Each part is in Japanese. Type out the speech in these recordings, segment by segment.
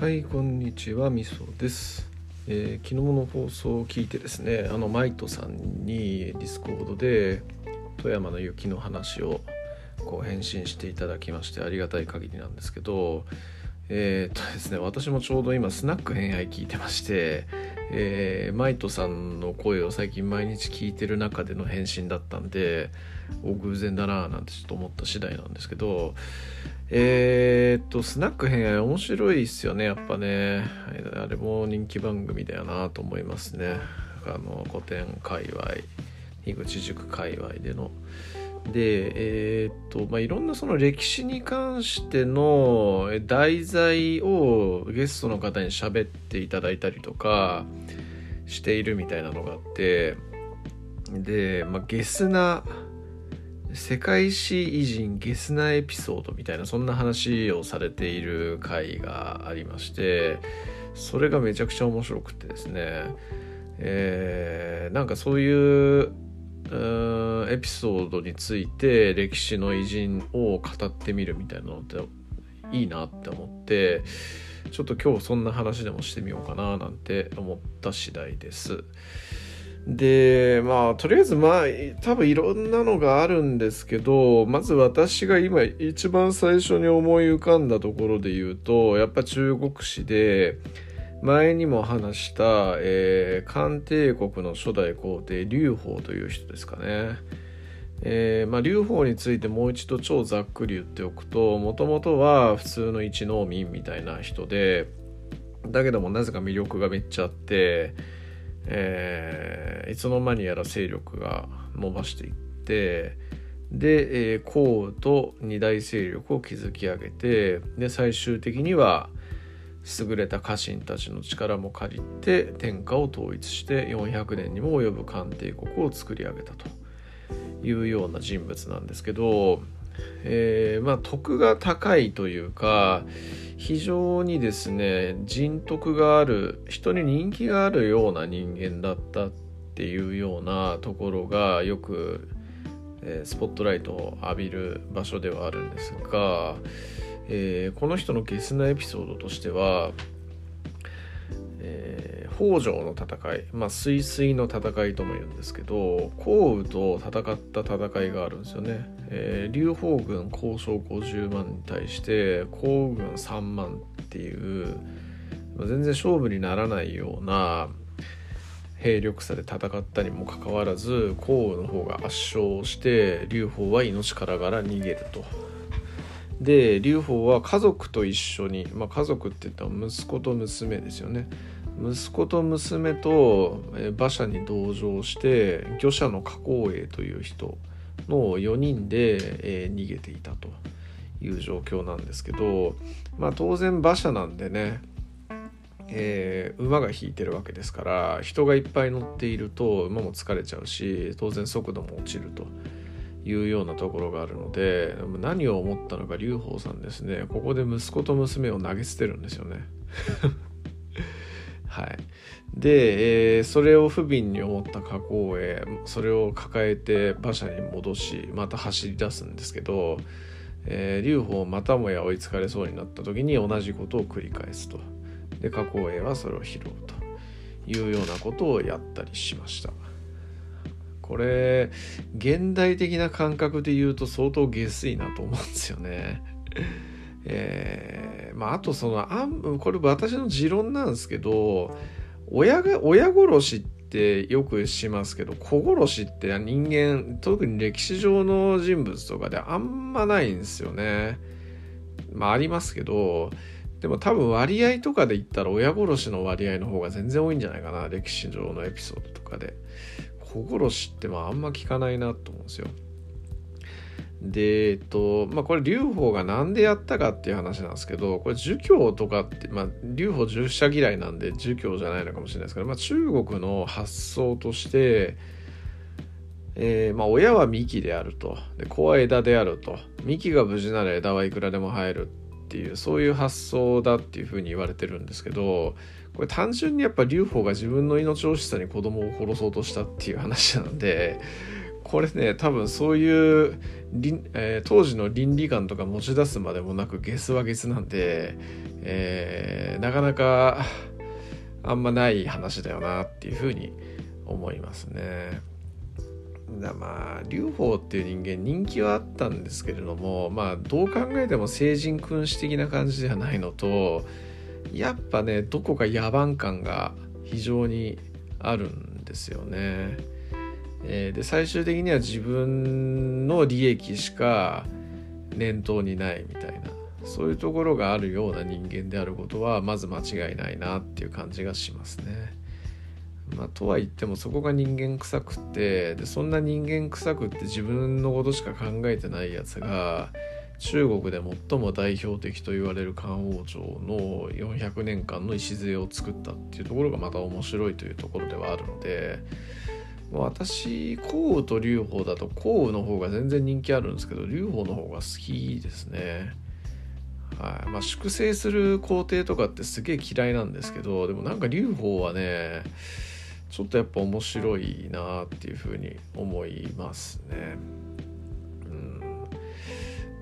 はいこんにちはみそです、えー昨日の放送を聞いてですねあのマイトさんにディスコードで富山の雪の話をこう返信していただきましてありがたい限りなんですけどえーっとですね私もちょうど今スナック偏愛聞いてまして、えーマイトさんの声を最近毎日聞いてる中での返信だったんでお偶然だなぁなんてちょっと思った次第なんですけどえー、っとスナック偏愛面白いっすよねやっぱね。あれも人気番組だよなと思いますね。あの古典界隈樋口塾界隈での。でえーっとまあいろんなその歴史に関しての題材をゲストの方に喋っていただいたりとかしているみたいなのがあってで、まあ、ゲスな世界史偉人ゲスなエピソードみたいなそんな話をされている回がありましてそれがめちゃくちゃ面白くてですね。えーなんかそういうエピソードについて歴史の偉人を語ってみるみたいなのっていいなって思ってちょっと今日そんな話でもしてみようかななんて思った次第です。でまあとりあえずまあ多分いろんなのがあるんですけどまず私が今一番最初に思い浮かんだところで言うとやっぱ中国史で前にも話した、えー漢帝国の初代皇帝劉邦という人ですかね。えーまあ、劉邦についてもう一度超ざっくり言っておくともともとは普通の一農民みたいな人でだけどもなぜか魅力がめっちゃあって、えーいつの間にやら勢力が伸ばしていってで、えー項と二大勢力を築き上げてで最終的には優れた家臣たちの力も借りて天下を統一して400年にも及ぶ漢帝国を作り上げたというような人物なんですけど、えーまあ徳が高いというか非常にですね人徳がある人に人気があるような人間だったっていうようなところがよく、スポットライトを浴びる場所ではあるんですが、えーこの人のゲスなエピソードとしては、えー北条の戦いまあ水水の戦いとも言うんですけど項羽と戦った戦いがあるんですよね。えー劉邦軍交渉50万に対して項羽軍3万っていう全然勝負にならないような兵力差で戦ったにもかかわらず項羽の方が圧勝して劉邦は命からがら逃げると。で劉邦は家族と一緒に、まあ、家族って言ったら息子と娘ですよね息子と娘と馬車に同乗して御者の加工栄という人の4人で、えー逃げていたという状況なんですけど、まあ、当然馬車なんでね、えー馬が引いてるわけですから人がいっぱい乗っていると馬も疲れちゃうし当然速度も落ちると。いうようなところがあるので何を思ったのか劉邦さんですねここで息子と娘を投げ捨てるんですよね。はい、で、えーそれを不憫に思った加工へそれを抱えて馬車に戻しまた走り出すんですけど、えー劉邦またもや追いつかれそうになった時に同じことを繰り返すとで加工栄はそれを拾うというようなことをやったりしました。これ現代的な感覚で言うと相当下水なと思うんですよね。えーまあ、あとそのあんこれ私の持論なんですけど親が親殺しってよくしますけど子殺しって人間特に歴史上の人物とかであんまないんですよね。まあありますけどでも多分割合とかで言ったら親殺しの割合の方が全然多いんじゃないかな歴史上のエピソードとかで。子殺しってまああんま聞かないなと思うんですよ。でえっとまあこれ劉邦が何でやったかっていう話なんですけどこれ儒教とかってまあ劉邦儒者嫌いなんで儒教じゃないのかもしれないですけど、まあ、中国の発想として、えーまあ、親は幹であるとで子は枝であると幹が無事なら枝はいくらでも生えるっていうそういう発想だっていうふうに言われてるんですけどこれ単純にやっぱ劉邦が自分の命惜しさに子供を殺そうとしたっていう話なんでこれね多分そういう、えー、当時の倫理観とか持ち出すまでもなくゲスはゲスなんで、えー、なかなかあんまない話だよなっていうふうに思いますね。だまあ劉邦っていう人間人気はあったんですけれどもまあどう考えても聖人君主的な感じではないのとやっぱねどこか野蛮感が非常にあるんですよね。えー、で最終的には自分の利益しか念頭にないみたいなそういうところがあるような人間であることはまず間違いないなっていう感じがしますね。まあ、とは言ってもそこが人間臭くってでそんな人間臭くって自分のことしか考えてないやつが中国で最も代表的と言われる漢王朝の400年間の礎を作ったっていうところがまた面白いというところではあるので私項羽と劉邦だと項羽の方が全然人気あるんですけど劉邦の方が好きですね。はいまあ、粛清する皇帝とかってすげえ嫌いなんですけどでもなんか劉邦はねちょっとやっぱ面白いなっていうふうに思いますね。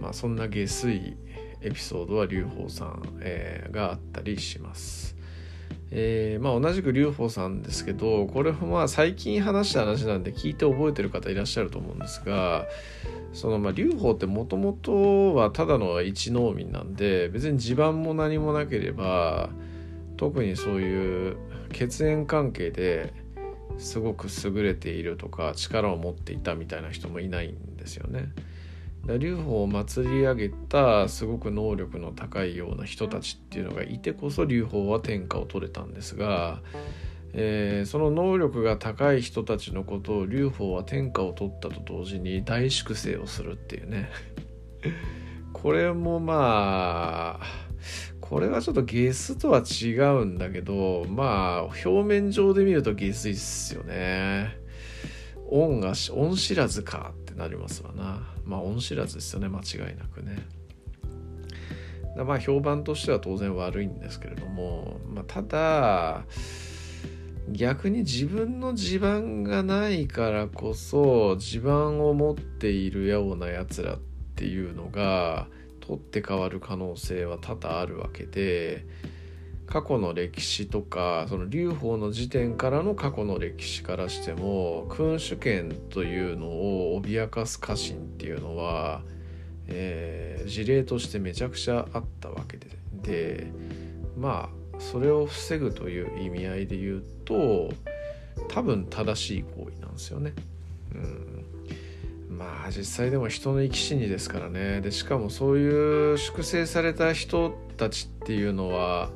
まあそんな下水エピソードは劉邦さん、えー、があったりします。えー、まあ同じく劉邦さんですけどこれもまあ最近話した話なんで聞いて覚えてる方いらっしゃると思うんですがそのまあ劉邦ってもともとはただの一農民なんで別に地盤も何もなければ特にそういう血縁関係ですごく優れているとか力を持っていたみたいな人もいないんですよね。劉邦を祭り上げたすごく能力の高いような人たちっていうのがいてこそ劉邦は天下を取れたんですが、えー、その能力が高い人たちのことを劉邦は天下を取ったと同時に大粛清をするっていうね。これもまあこれはちょっとゲスとは違うんだけどまあ表面上で見るとゲスいっすよね。恩が恩知らずかってなりますわな。まあ恩知らずですよね間違いなくね。まあ評判としては当然悪いんですけれども、まあ、ただ逆に自分の地盤がないからこそ地盤を持っているようなやつらっていうのが取って変わる可能性は多々あるわけで過去の歴史とかその劉邦の時点からの過去の歴史からしても君主権というのを脅かす家臣っていうのは、えー、事例としてめちゃくちゃあったわけで。でまあそれを防ぐという意味合いで言うと多分正しい行為なんですよね。うん。まあ実際でも人の生き死にですからね。でしかもそういう粛清された人たちっていうのは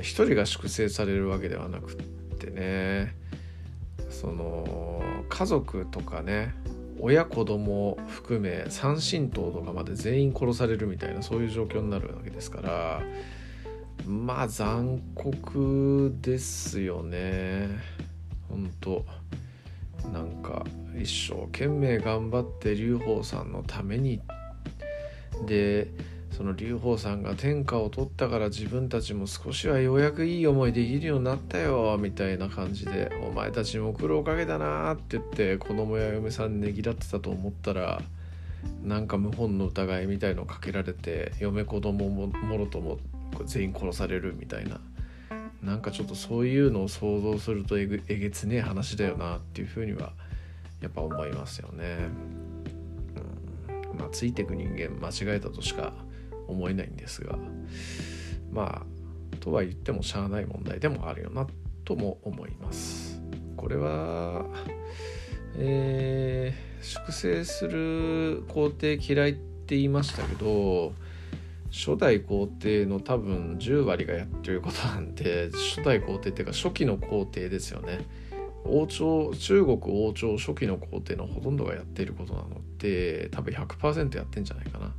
一人が粛清されるわけではなくってね。その家族とかね親子供含め三親等とかまで全員殺されるみたいなそういう状況になるわけですからまあ残酷ですよね。本当なんか一生懸命頑張って劉邦さんのために。でその劉邦さんが天下を取ったから自分たちも少しはようやくいい思いできるようになったよみたいな感じで「お前たちも苦労かけたな」って言って子供や嫁さんにねぎらってたと思ったらなんか謀反の疑いみたいのをかけられて嫁子供ももろとも全員殺されるみたいななんかちょっとそういうのを想像するとえげつねえ話だよなっていうふうにはやっぱ思いますよね。うん、まあついてく人間間違えたとしか思えないんですがまあとは言ってもしゃあない問題でもあるよなとも思います。これはえー、粛清する皇帝嫌いって言いましたけど初代皇帝の多分10割がやってることなんで初代皇帝っていうか初期の皇帝ですよね王朝中国王朝初期の皇帝のほとんどがやっていることなので多分100%やってんじゃないかな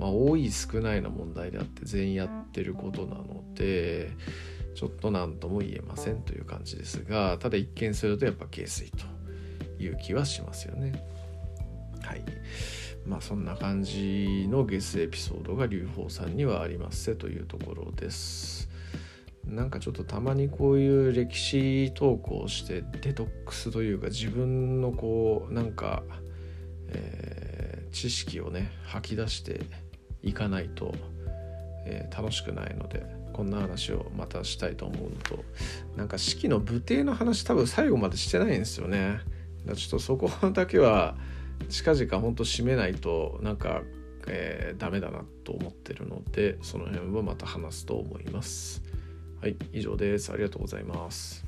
まあ多い少ないの問題であって全員やってることなのでちょっと何とも言えませんという感じですがただ一見するとやっぱ軽水という気はしますよね。はい。まあそんな感じのゲスエピソードが劉邦さんにはありますせというところです。なんかちょっとたまにこういう歴史投稿してデトックスというか自分のこうなんか、えー、知識をね吐き出していかないと、えー、楽しくないのでこんな話をまたしたいと思うのとなんか式の武帝の話多分最後までしてないんですよね。だちょっとそこだけは近々ほんと締めないとなんか、えー、ダメだなと思ってるのでその辺はまた話すと思います。はい以上です。ありがとうございます。